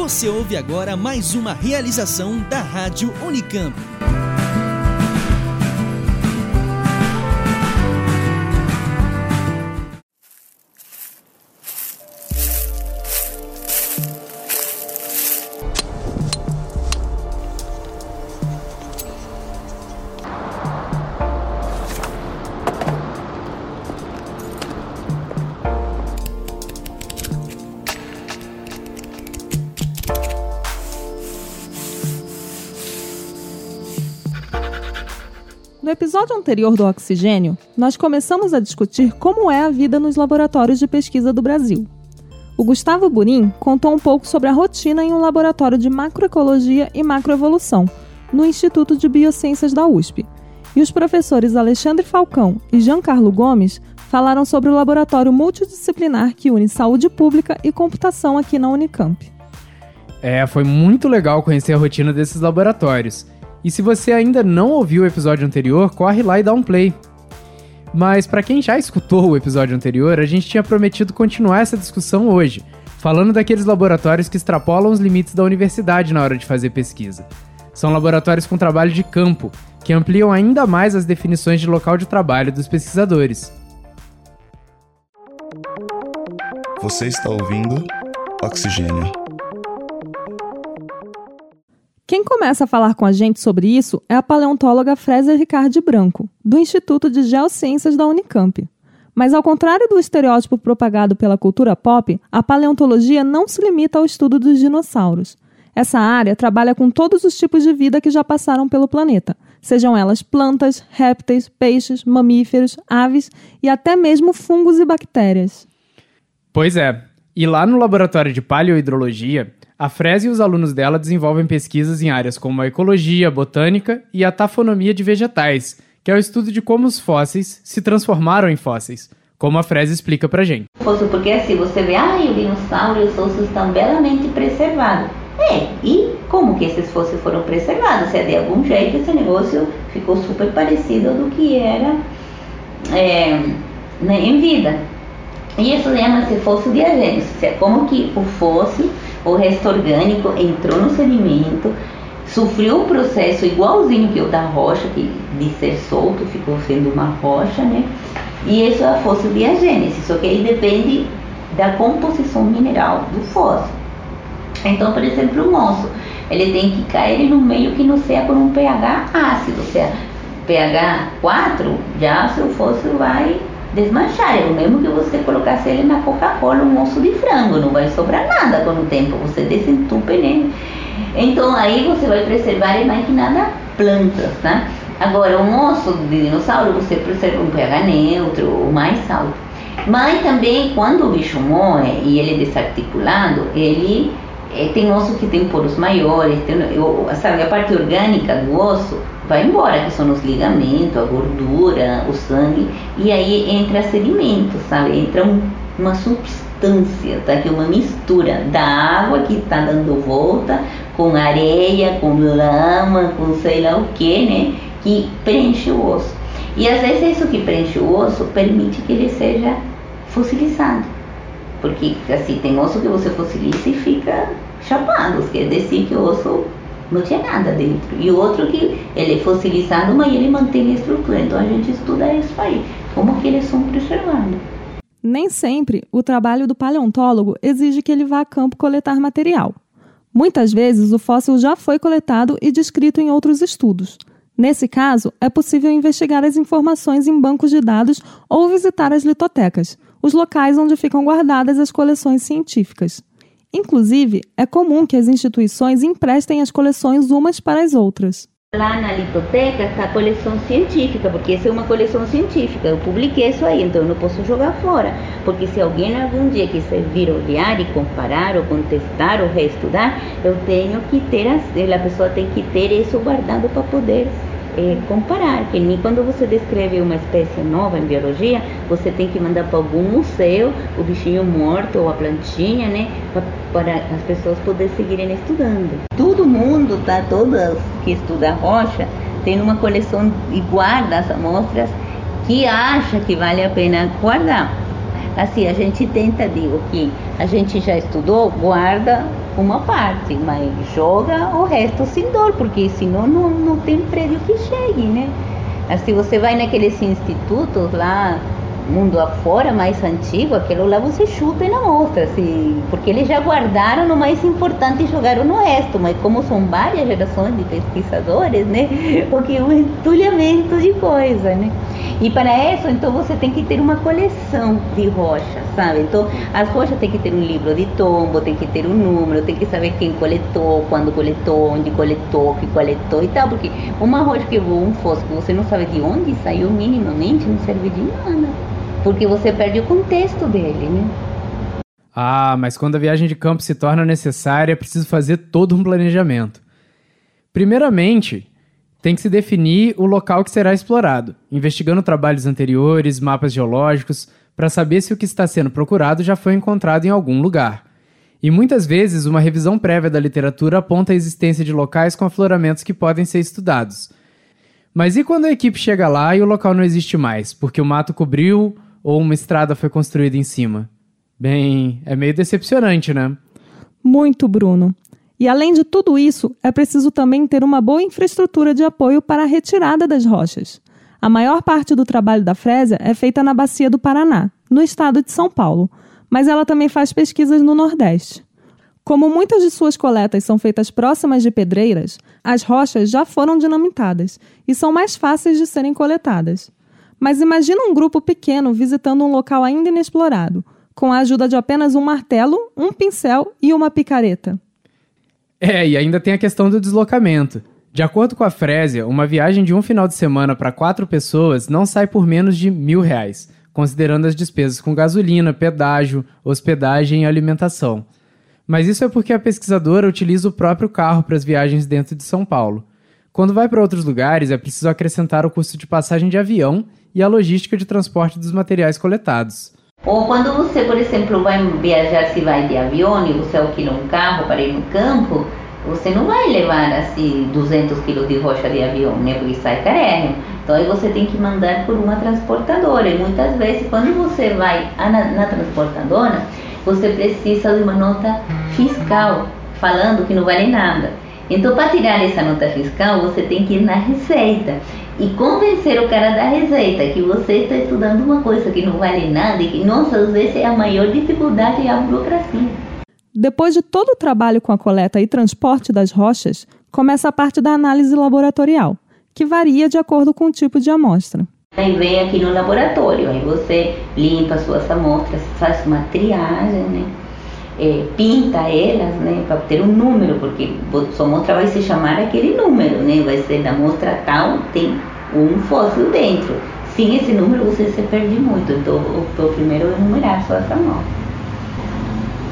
Você ouve agora mais uma realização da Rádio Unicamp. Episódio anterior do oxigênio, nós começamos a discutir como é a vida nos laboratórios de pesquisa do Brasil. O Gustavo Burim contou um pouco sobre a rotina em um laboratório de macroecologia e macroevolução, no Instituto de Biociências da USP. E os professores Alexandre Falcão e Giancarlo Gomes falaram sobre o laboratório multidisciplinar que une saúde pública e computação aqui na Unicamp. É, foi muito legal conhecer a rotina desses laboratórios. E se você ainda não ouviu o episódio anterior, corre lá e dá um play. Mas para quem já escutou o episódio anterior, a gente tinha prometido continuar essa discussão hoje, falando daqueles laboratórios que extrapolam os limites da universidade na hora de fazer pesquisa. São laboratórios com trabalho de campo, que ampliam ainda mais as definições de local de trabalho dos pesquisadores. Você está ouvindo Oxigênio. Quem começa a falar com a gente sobre isso é a paleontóloga Frésia Ricardi Branco, do Instituto de Geociências da Unicamp. Mas ao contrário do estereótipo propagado pela cultura pop, a paleontologia não se limita ao estudo dos dinossauros. Essa área trabalha com todos os tipos de vida que já passaram pelo planeta, sejam elas plantas, répteis, peixes, mamíferos, aves e até mesmo fungos e bactérias. Pois é, e lá no laboratório de paleohidrologia, a Frese e os alunos dela desenvolvem pesquisas em áreas como a ecologia, botânica e a tafonomia de vegetais, que é o estudo de como os fósseis se transformaram em fósseis, como a Frese explica pra gente. Porque assim, você vê, ah, o dinossauro e os ossos estão belamente preservados. É, e como que esses fósseis foram preservados? Se é de algum jeito esse negócio ficou super parecido do que era é, né, em vida. E isso chama-se fóssil diagênico, é como que o fóssil o resto orgânico entrou no sedimento, sofreu o processo igualzinho que o da rocha, que de ser solto ficou sendo uma rocha, né? E isso é a fóssil biogênese, só que aí depende da composição mineral do fóssil. Então, por exemplo, o moço, ele tem que cair no meio que não seja por um pH ácido, ou seja, pH 4, já seu fóssil vai desmanchar. É o mesmo que você colocasse ele na Coca-Cola, um osso de frango, não vai sobrar nada com o tempo, você desentupa ele. Então aí você vai preservar mais que nada plantas, tá? Agora, um osso de dinossauro você preserva um pH neutro ou mais alto. Mas também quando o bicho morre e ele é desarticulado, ele é, tem osso que tem poros maiores, tem, sabe, a parte orgânica do osso vai embora, que são os ligamentos, a gordura, o sangue, e aí entra sedimento, sabe? Entra um, uma substância, tá? Que é uma mistura da água que está dando volta com areia, com lama, com sei lá o que, né? Que preenche o osso. E às vezes isso que preenche o osso permite que ele seja fossilizado. Porque assim, tem osso que você fossiliza e fica chapado, quer dizer que o osso não tinha nada dentro. E outro que ele é fossilizado, mas ele mantém a estrutura. Então a gente estuda isso aí, como que eles são preservados. Nem sempre o trabalho do paleontólogo exige que ele vá a campo coletar material. Muitas vezes o fóssil já foi coletado e descrito em outros estudos. Nesse caso, é possível investigar as informações em bancos de dados ou visitar as litotecas, os locais onde ficam guardadas as coleções científicas. Inclusive, é comum que as instituições emprestem as coleções umas para as outras. Lá na litoteca está a coleção científica, porque essa é uma coleção científica. Eu publiquei isso aí, então eu não posso jogar fora. Porque se alguém algum dia quiser vir olhar e comparar, ou contestar, ou reestudar, eu tenho que ter, a pessoa tem que ter isso guardado para poder é, comparar, que nem quando você descreve uma espécie nova em biologia, você tem que mandar para algum museu o bichinho morto ou a plantinha, né, para as pessoas poderem seguirem estudando. Todo mundo, tá, todas que estuda rocha, tem uma coleção e guarda as amostras que acha que vale a pena guardar. assim, a gente tenta, digo, que a gente já estudou, guarda uma parte, mas joga o resto sem dor, porque senão não, não tem prédio que chegue, né? Assim, você vai naqueles institutos lá, mundo afora, mais antigo, aquilo lá você chuta e não mostra, assim, porque eles já guardaram o mais importante e jogaram no resto, mas como são várias gerações de pesquisadores, né, porque é um entulhamento de coisa, né. E para isso, então, você tem que ter uma coleção de rochas, sabe? Então, as rochas tem que ter um livro de tombo, tem que ter um número, tem que saber quem coletou, quando coletou, onde coletou, que coletou e tal, porque uma rocha que voa um fósforo, você não sabe de onde saiu minimamente, não serve de nada porque você perde o contexto dele, né? Ah, mas quando a viagem de campo se torna necessária, é preciso fazer todo um planejamento. Primeiramente, tem que se definir o local que será explorado, investigando trabalhos anteriores, mapas geológicos, para saber se o que está sendo procurado já foi encontrado em algum lugar. E muitas vezes, uma revisão prévia da literatura aponta a existência de locais com afloramentos que podem ser estudados. Mas e quando a equipe chega lá e o local não existe mais, porque o mato cobriu ou uma estrada foi construída em cima? Bem, é meio decepcionante, né? Muito, Bruno. E além de tudo isso, é preciso também ter uma boa infraestrutura de apoio para a retirada das rochas. A maior parte do trabalho da Frésia é feita na Bacia do Paraná, no estado de São Paulo, mas ela também faz pesquisas no Nordeste. Como muitas de suas coletas são feitas próximas de pedreiras, as rochas já foram dinamitadas e são mais fáceis de serem coletadas. Mas imagina um grupo pequeno visitando um local ainda inexplorado, com a ajuda de apenas um martelo, um pincel e uma picareta. É, e ainda tem a questão do deslocamento. De acordo com a Frésia, uma viagem de um final de semana para quatro pessoas não sai por menos de mil reais, considerando as despesas com gasolina, pedágio, hospedagem e alimentação. Mas isso é porque a pesquisadora utiliza o próprio carro para as viagens dentro de São Paulo. Quando vai para outros lugares, é preciso acrescentar o custo de passagem de avião e a logística de transporte dos materiais coletados. Ou quando você, por exemplo, vai viajar, se vai de avião e você alquila um carro para ir no campo, você não vai levar assim 200 quilos de rocha de avião, né? Porque sai carérrimo. Então aí você tem que mandar por uma transportadora. E muitas vezes, quando você vai na, na transportadora, você precisa de uma nota fiscal falando que não vale nada. Então, para tirar essa nota fiscal, você tem que ir na Receita e convencer o cara da Receita que você está estudando uma coisa que não vale nada e que, nossa, às vezes é a maior dificuldade é a burocracia. Depois de todo o trabalho com a coleta e transporte das rochas, começa a parte da análise laboratorial, que varia de acordo com o tipo de amostra. Aí vem aqui no laboratório, aí você limpa suas amostras, faz uma triagem, né? é, pinta elas, né, para ter um número, porque sua amostra vai se chamar aquele número, né, vai ser da amostra tal, tem um fóssil dentro. Sem esse número você se perde muito, então o, o primeiro é enumerar suas amostras.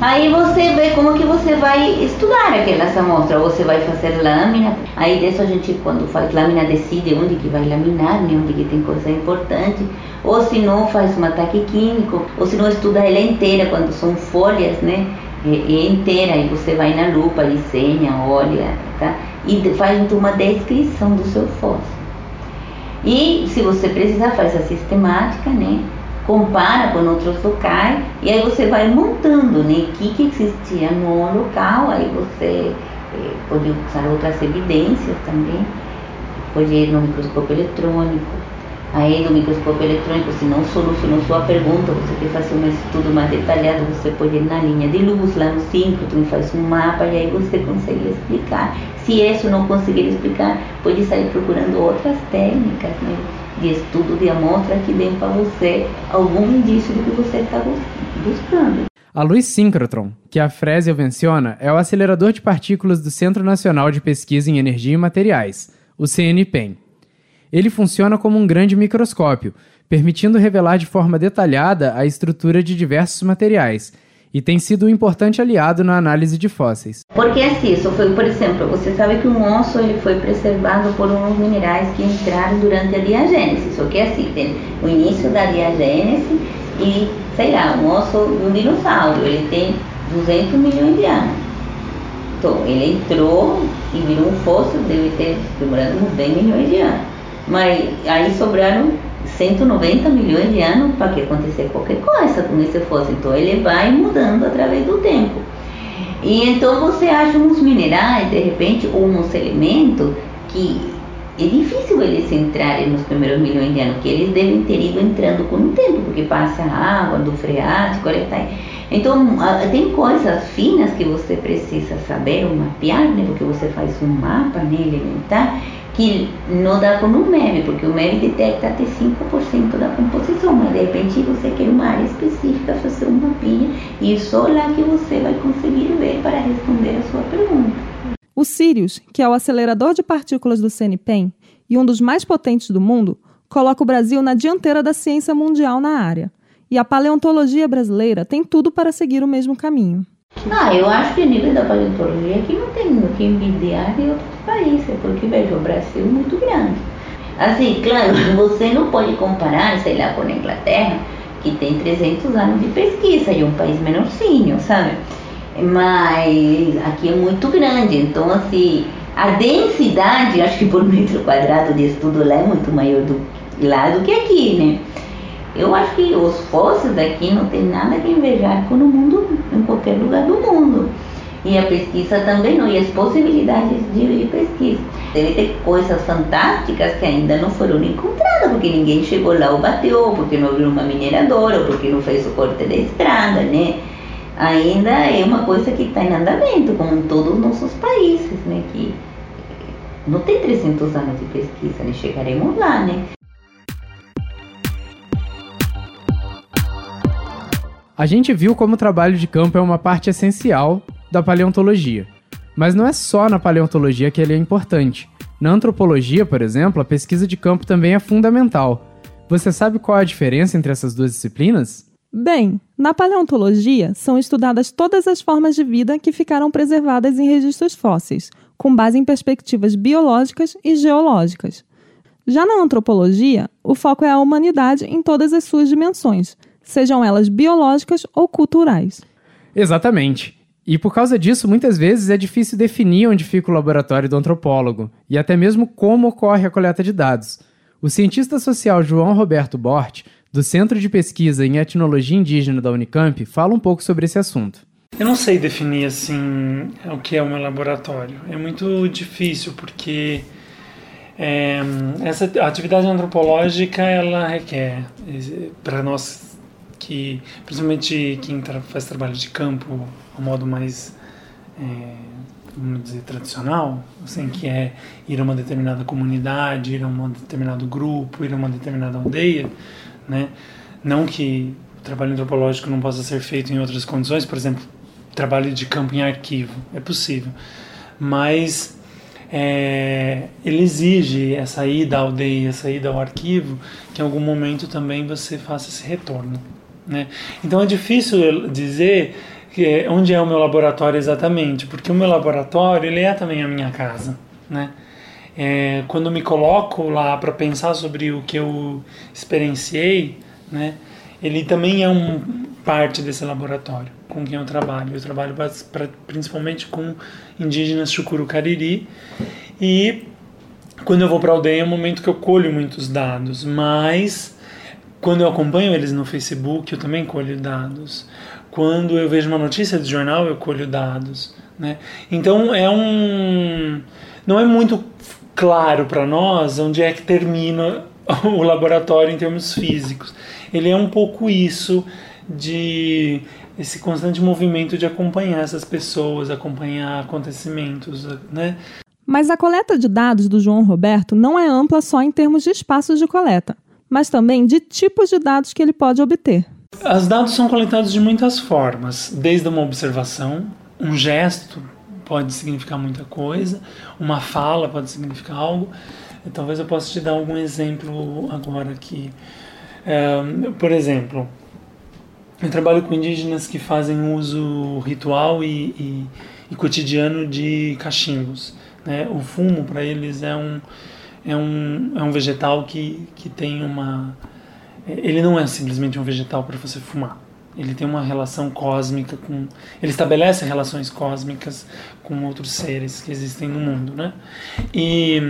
Aí você vê como que você vai estudar aquelas amostras, você vai fazer lâmina, aí disso a gente quando faz lâmina decide onde que vai laminar, né, onde que tem coisa importante, ou se não faz um ataque químico, ou se não estuda ela inteira, quando são folhas, né, e, inteira, aí você vai na lupa, desenha, olha, tá, e faz uma descrição do seu fóssil. E se você precisar, faz a sistemática, né, compara com outros locais e aí você vai montando né, o que, que existia no local, aí você eh, pode usar outras evidências também, pode ir no microscópio eletrônico. Aí no microscópio eletrônico, se não solucionou sua pergunta, você quer fazer um estudo mais detalhado, você pode ir na linha de luz, lá no síncrotron, faz um mapa e aí você consegue explicar. Se isso não conseguir explicar, pode sair procurando outras técnicas, né? De estudo de amostra que dê para você algum indício do que você está buscando. A luz síncrotron, que a Fresel menciona, é o acelerador de partículas do Centro Nacional de Pesquisa em Energia e Materiais, o CNPEM. Ele funciona como um grande microscópio, permitindo revelar de forma detalhada a estrutura de diversos materiais e tem sido um importante aliado na análise de fósseis. Porque assim, isso foi, por exemplo, você sabe que um osso ele foi preservado por uns minerais que entraram durante a diagênese, só que assim, tem o início da diagênese e, sei lá, um osso de um dinossauro, ele tem 200 milhões de anos. Então, ele entrou e virou um fóssil, deve ter demorado uns 10 milhões de anos. Mas aí sobraram 190 milhões de anos para que acontecer qualquer coisa com esse fóssil. Então ele vai mudando através do tempo. E então você acha uns minerais, de repente, ou uns elementos que é difícil eles entrarem nos primeiros milhões de anos, que eles devem ter ido entrando com o tempo, porque passa a água do freático, está então, tem coisas finas que você precisa saber ou mapear, né? Porque você faz um mapa né, elementar que não dá com um MEV, porque o MEV detecta até 5% da composição, mas de repente você quer uma área específica, fazer um mapinha, e só lá que você vai conseguir ver para responder a sua pergunta. O Sirius, que é o acelerador de partículas do CNPEM e um dos mais potentes do mundo, coloca o Brasil na dianteira da ciência mundial na área. E a paleontologia brasileira tem tudo para seguir o mesmo caminho. Ah, eu acho que o nível da paleontologia aqui não tem o que envidiar de outros países, porque veja, o Brasil é muito grande. Assim, claro, você não pode comparar, sei lá, com a Inglaterra, que tem 300 anos de pesquisa e é um país menorzinho, sabe? Mas aqui é muito grande, então assim, a densidade, acho que por metro quadrado de estudo lá é muito maior do lá do que aqui, né? Eu acho que os fósseis daqui não tem nada que invejar com o mundo, em qualquer lugar do mundo. E a pesquisa também não, e as possibilidades de, pesquisa. Deve ter coisas fantásticas que ainda não foram encontradas, porque ninguém chegou lá ou bateu, porque não abriu uma mineradora, ou porque não fez o corte da estrada, né? Ainda é uma coisa que está em andamento, como em todos os nossos países, né? Que não tem 300 anos de pesquisa, né? Chegaremos lá, né? A gente viu como o trabalho de campo é uma parte essencial da paleontologia. Mas não é só na paleontologia que ele é importante. Na antropologia, por exemplo, a pesquisa de campo também é fundamental. Você sabe qual é a diferença entre essas duas disciplinas? Bem, na paleontologia são estudadas todas as formas de vida que ficaram preservadas em registros fósseis, com base em perspectivas biológicas e geológicas. Já na antropologia, o foco é a humanidade em todas as suas dimensões, sejam elas biológicas ou culturais. Exatamente. E por causa disso, muitas vezes é difícil definir onde fica o laboratório do antropólogo e até mesmo como ocorre a coleta de dados. O cientista social João Roberto Bort, do Centro de Pesquisa em Etnologia Indígena da Unicamp, fala um pouco sobre esse assunto. Eu não sei definir assim o que é o meu laboratório. É muito difícil porque é, essa atividade antropológica ela requer para nós que principalmente quem tra faz trabalho de campo ao modo mais é, vamos dizer tradicional assim que é ir a uma determinada comunidade ir a um determinado grupo ir a uma determinada aldeia né não que o trabalho antropológico não possa ser feito em outras condições por exemplo trabalho de campo em arquivo é possível mas é, ele exige essa ida à aldeia, essa ida ao arquivo, que em algum momento também você faça esse retorno. Né? Então é difícil dizer que, é, onde é o meu laboratório exatamente, porque o meu laboratório ele é também a minha casa. Né? É, quando me coloco lá para pensar sobre o que eu experienciei, né, ele também é um parte desse laboratório com quem eu trabalho. Eu trabalho pra, principalmente com indígenas chucuru cariri e quando eu vou para a aldeia é um momento que eu colho muitos dados, mas quando eu acompanho eles no Facebook, eu também colho dados. Quando eu vejo uma notícia de jornal, eu colho dados. Né? Então é um. Não é muito claro para nós onde é que termina o laboratório em termos físicos. Ele é um pouco isso de esse constante movimento de acompanhar essas pessoas, acompanhar acontecimentos, né? Mas a coleta de dados do João Roberto não é ampla só em termos de espaços de coleta mas também de tipos de dados que ele pode obter. Os dados são coletados de muitas formas, desde uma observação, um gesto pode significar muita coisa, uma fala pode significar algo. Talvez eu possa te dar algum exemplo agora aqui. É, por exemplo, eu trabalho com indígenas que fazem uso ritual e, e, e cotidiano de cachimbos. Né? O fumo para eles é um é um, é um vegetal que, que tem uma. Ele não é simplesmente um vegetal para você fumar. Ele tem uma relação cósmica com. Ele estabelece relações cósmicas com outros seres que existem no mundo, né? E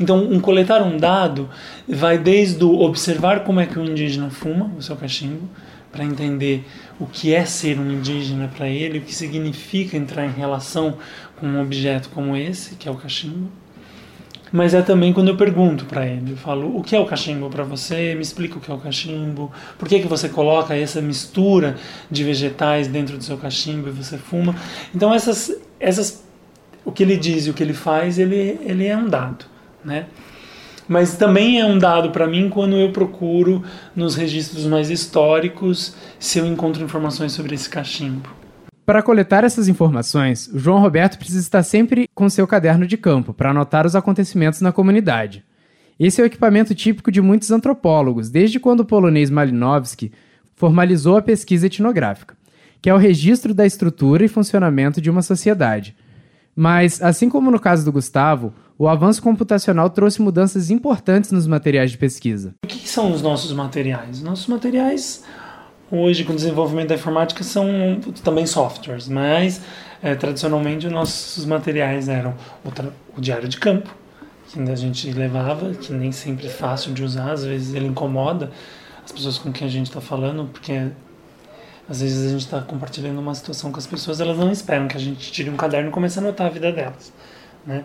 Então, um coletar um dado vai desde o observar como é que o indígena fuma o seu cachimbo, para entender o que é ser um indígena para ele, o que significa entrar em relação com um objeto como esse, que é o cachimbo. Mas é também quando eu pergunto para ele, eu falo, o que é o cachimbo para você? Me explica o que é o cachimbo. Por que que você coloca essa mistura de vegetais dentro do seu cachimbo e você fuma? Então essas essas o que ele diz e o que ele faz, ele ele é um dado né? Mas também é um dado para mim quando eu procuro nos registros mais históricos se eu encontro informações sobre esse cachimbo. Para coletar essas informações, o João Roberto precisa estar sempre com seu caderno de campo para anotar os acontecimentos na comunidade. Esse é o equipamento típico de muitos antropólogos, desde quando o polonês Malinowski formalizou a pesquisa etnográfica, que é o registro da estrutura e funcionamento de uma sociedade. Mas, assim como no caso do Gustavo, o avanço computacional trouxe mudanças importantes nos materiais de pesquisa. O que são os nossos materiais? Nossos materiais, hoje, com o desenvolvimento da informática, são também softwares, mas é, tradicionalmente os nossos materiais eram o, o diário de campo, que a gente levava, que nem sempre é fácil de usar, às vezes ele incomoda as pessoas com quem a gente está falando, porque às vezes a gente está compartilhando uma situação com as pessoas, elas não esperam que a gente tire um caderno e comece a anotar a vida delas, né?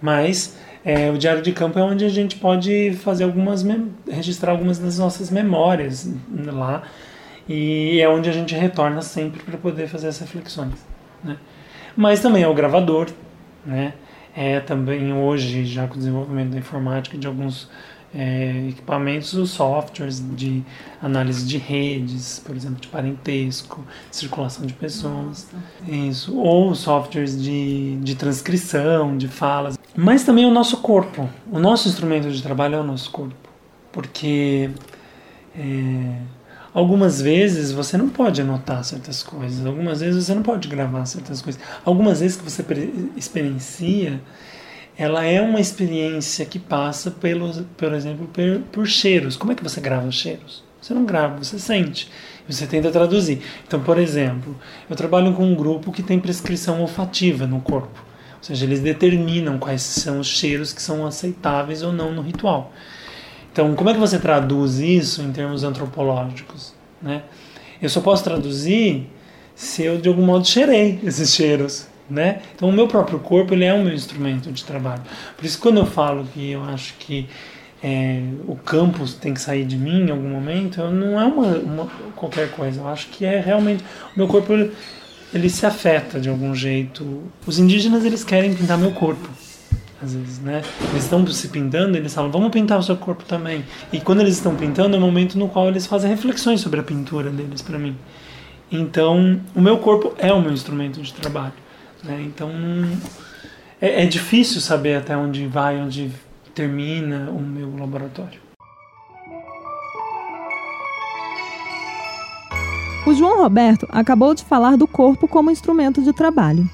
Mas é, o diário de campo é onde a gente pode fazer algumas registrar algumas das nossas memórias lá e é onde a gente retorna sempre para poder fazer as reflexões, né? Mas também é o gravador, né? É também hoje já com o desenvolvimento da informática de alguns é, equipamentos, os softwares de análise de redes, por exemplo, de parentesco, circulação de pessoas, isso, ou softwares de, de transcrição de falas, mas também o nosso corpo. O nosso instrumento de trabalho é o nosso corpo, porque é, algumas vezes você não pode anotar certas coisas, algumas vezes você não pode gravar certas coisas, algumas vezes que você experiencia ela é uma experiência que passa, pelo, por exemplo, por, por cheiros. Como é que você grava os cheiros? Você não grava, você sente. Você tenta traduzir. Então, por exemplo, eu trabalho com um grupo que tem prescrição olfativa no corpo. Ou seja, eles determinam quais são os cheiros que são aceitáveis ou não no ritual. Então, como é que você traduz isso em termos antropológicos? Né? Eu só posso traduzir se eu de algum modo cheirei esses cheiros né? Então o meu próprio corpo ele é o meu instrumento de trabalho. Por isso quando eu falo que eu acho que é, o campus tem que sair de mim em algum momento, não é uma, uma, qualquer coisa. Eu acho que é realmente o meu corpo ele, ele se afeta de algum jeito. Os indígenas eles querem pintar meu corpo. Às vezes, né? Eles estão se pintando, eles falam, vamos pintar o seu corpo também. E quando eles estão pintando, é o momento no qual eles fazem reflexões sobre a pintura deles para mim. Então, o meu corpo é o meu instrumento de trabalho. Né? Então é, é difícil saber até onde vai, onde termina o meu laboratório. O João Roberto acabou de falar do corpo como instrumento de trabalho.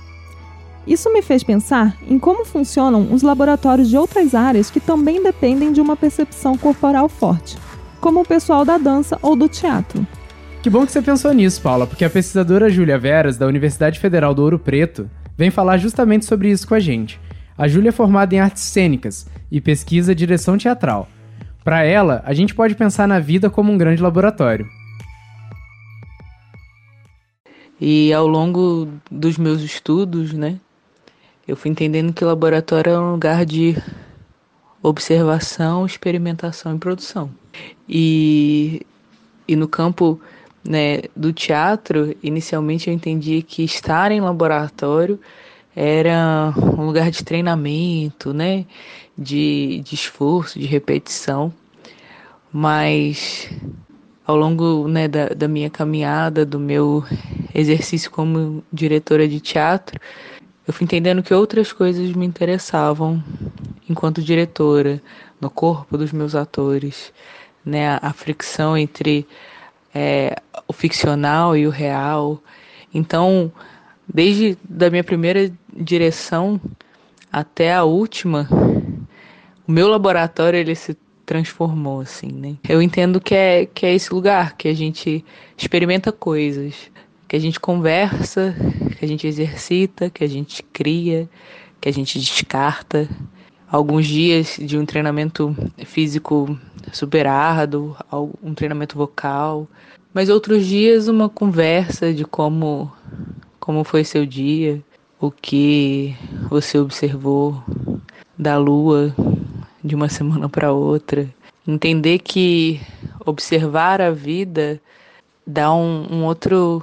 Isso me fez pensar em como funcionam os laboratórios de outras áreas que também dependem de uma percepção corporal forte, como o pessoal da dança ou do teatro. Que bom que você pensou nisso, Paula, porque a pesquisadora Júlia Veras, da Universidade Federal do Ouro Preto, vem falar justamente sobre isso com a gente. A Júlia é formada em artes cênicas e pesquisa direção teatral. Para ela, a gente pode pensar na vida como um grande laboratório. E ao longo dos meus estudos, né, eu fui entendendo que o laboratório é um lugar de observação, experimentação e produção. E, e no campo né, do teatro, inicialmente eu entendi que estar em laboratório era um lugar de treinamento, né, de, de esforço, de repetição, mas ao longo né, da, da minha caminhada, do meu exercício como diretora de teatro, eu fui entendendo que outras coisas me interessavam enquanto diretora, no corpo dos meus atores, né, a, fricção entre é, o ficcional e o real. Então, desde da minha primeira direção até a última, o meu laboratório ele se transformou assim, né? Eu entendo que é que é esse lugar que a gente experimenta coisas, que a gente conversa, que a gente exercita, que a gente cria, que a gente descarta. alguns dias de um treinamento físico super árduo, um treinamento vocal, mas outros dias uma conversa de como como foi seu dia, o que você observou da lua de uma semana para outra. Entender que observar a vida dá um, um outro,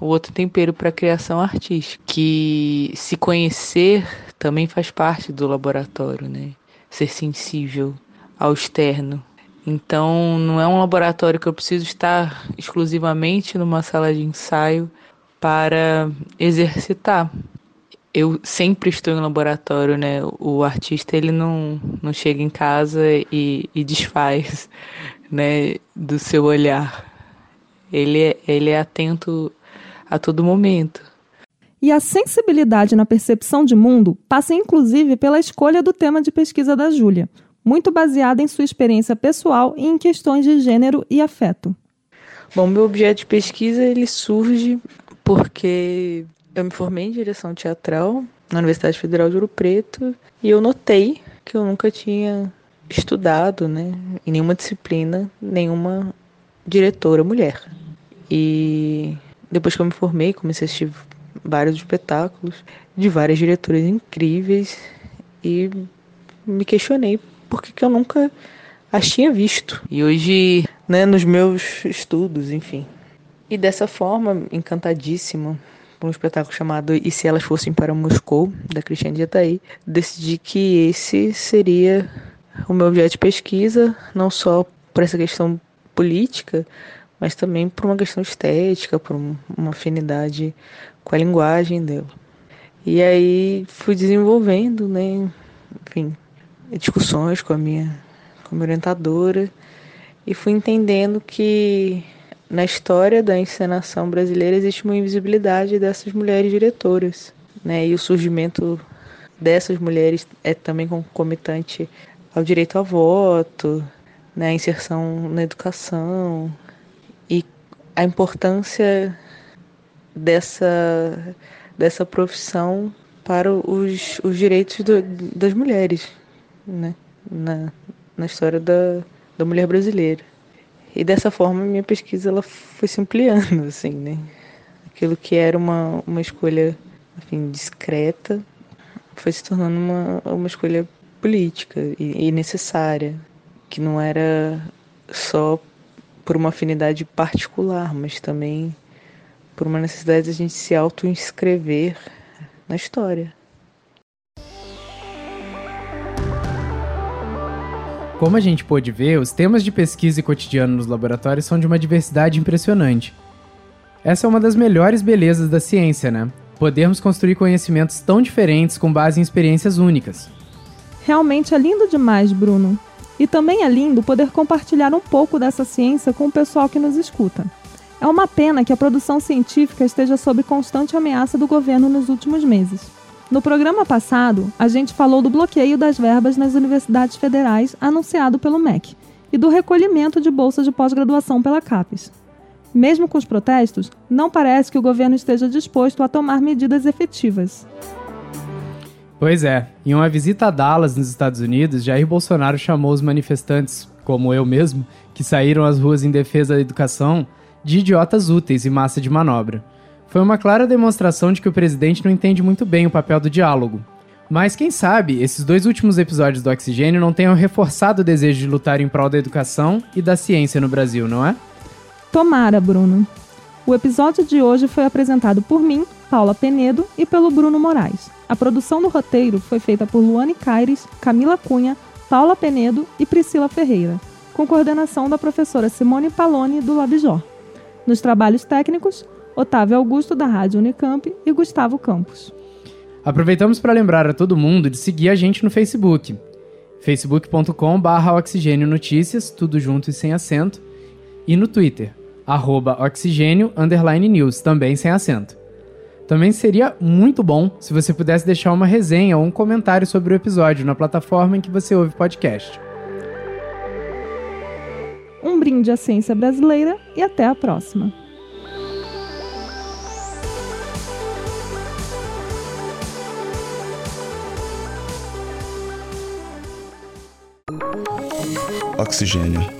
um outro tempero para a criação artística. Que se conhecer também faz parte do laboratório, né? Ser sensível ao externo. Então, não é um laboratório que eu preciso estar exclusivamente numa sala de ensaio para exercitar. Eu sempre estou em laboratório, né? O artista ele não, não chega em casa e, e desfaz, né, do seu olhar ele, é, ele é atento a todo momento. E a sensibilidade na percepção de mundo passa inclusive pela escolha do tema de pesquisa da Júlia, muito baseada em sua experiência pessoal e em questões de gênero e afeto. Bom, meu objeto de pesquisa ele surge porque eu me formei em direção teatral na Universidade Federal de Ouro Preto e eu notei que eu nunca tinha estudado, né, em nenhuma disciplina, nenhuma diretora mulher. E depois que eu me formei, comecei a assistir vários espetáculos de várias diretoras incríveis e me questionei por que, que eu nunca as tinha visto. E hoje, né, nos meus estudos, enfim. E dessa forma, encantadíssima por um espetáculo chamado E Se Elas Fossem para Moscou, da Cristiane Dietaí, decidi que esse seria o meu objeto de pesquisa, não só por essa questão política, mas também por uma questão estética, por uma afinidade com a linguagem dela. E aí fui desenvolvendo, né, enfim, discussões com a minha, com a minha orientadora e fui entendendo que na história da encenação brasileira existe uma invisibilidade dessas mulheres diretoras, né, e o surgimento dessas mulheres é também concomitante ao direito ao voto, né, a inserção na educação, a importância dessa, dessa profissão para os, os direitos do, das mulheres né? na, na história da, da mulher brasileira. E dessa forma minha pesquisa ela foi se ampliando, assim, né? Aquilo que era uma, uma escolha enfim, discreta foi se tornando uma, uma escolha política e, e necessária, que não era só por uma afinidade particular, mas também por uma necessidade de a gente se auto-inscrever na história. Como a gente pôde ver, os temas de pesquisa e cotidiano nos laboratórios são de uma diversidade impressionante. Essa é uma das melhores belezas da ciência, né? Podermos construir conhecimentos tão diferentes com base em experiências únicas. Realmente é lindo demais, Bruno. E também é lindo poder compartilhar um pouco dessa ciência com o pessoal que nos escuta. É uma pena que a produção científica esteja sob constante ameaça do governo nos últimos meses. No programa passado, a gente falou do bloqueio das verbas nas universidades federais anunciado pelo MEC e do recolhimento de bolsas de pós-graduação pela CAPES. Mesmo com os protestos, não parece que o governo esteja disposto a tomar medidas efetivas. Pois é, em uma visita a Dallas, nos Estados Unidos, Jair Bolsonaro chamou os manifestantes, como eu mesmo, que saíram às ruas em defesa da educação, de idiotas úteis e massa de manobra. Foi uma clara demonstração de que o presidente não entende muito bem o papel do diálogo. Mas quem sabe esses dois últimos episódios do Oxigênio não tenham reforçado o desejo de lutar em prol da educação e da ciência no Brasil, não é? Tomara, Bruno. O episódio de hoje foi apresentado por mim, Paula Penedo, e pelo Bruno Moraes. A produção do roteiro foi feita por Luane Caires, Camila Cunha, Paula Penedo e Priscila Ferreira, com coordenação da professora Simone Paloni, do Labjor. Nos trabalhos técnicos, Otávio Augusto, da Rádio Unicamp, e Gustavo Campos. Aproveitamos para lembrar a todo mundo de seguir a gente no Facebook, facebook.com.br oxigênio notícias, tudo junto e sem acento, e no Twitter, arroba oxigênio news, também sem acento. Também seria muito bom se você pudesse deixar uma resenha ou um comentário sobre o episódio na plataforma em que você ouve podcast. Um brinde à ciência brasileira e até a próxima! Oxigênio.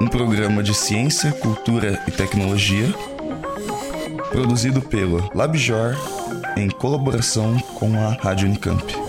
Um programa de ciência, cultura e tecnologia produzido pelo LabJor em colaboração com a Rádio Unicamp.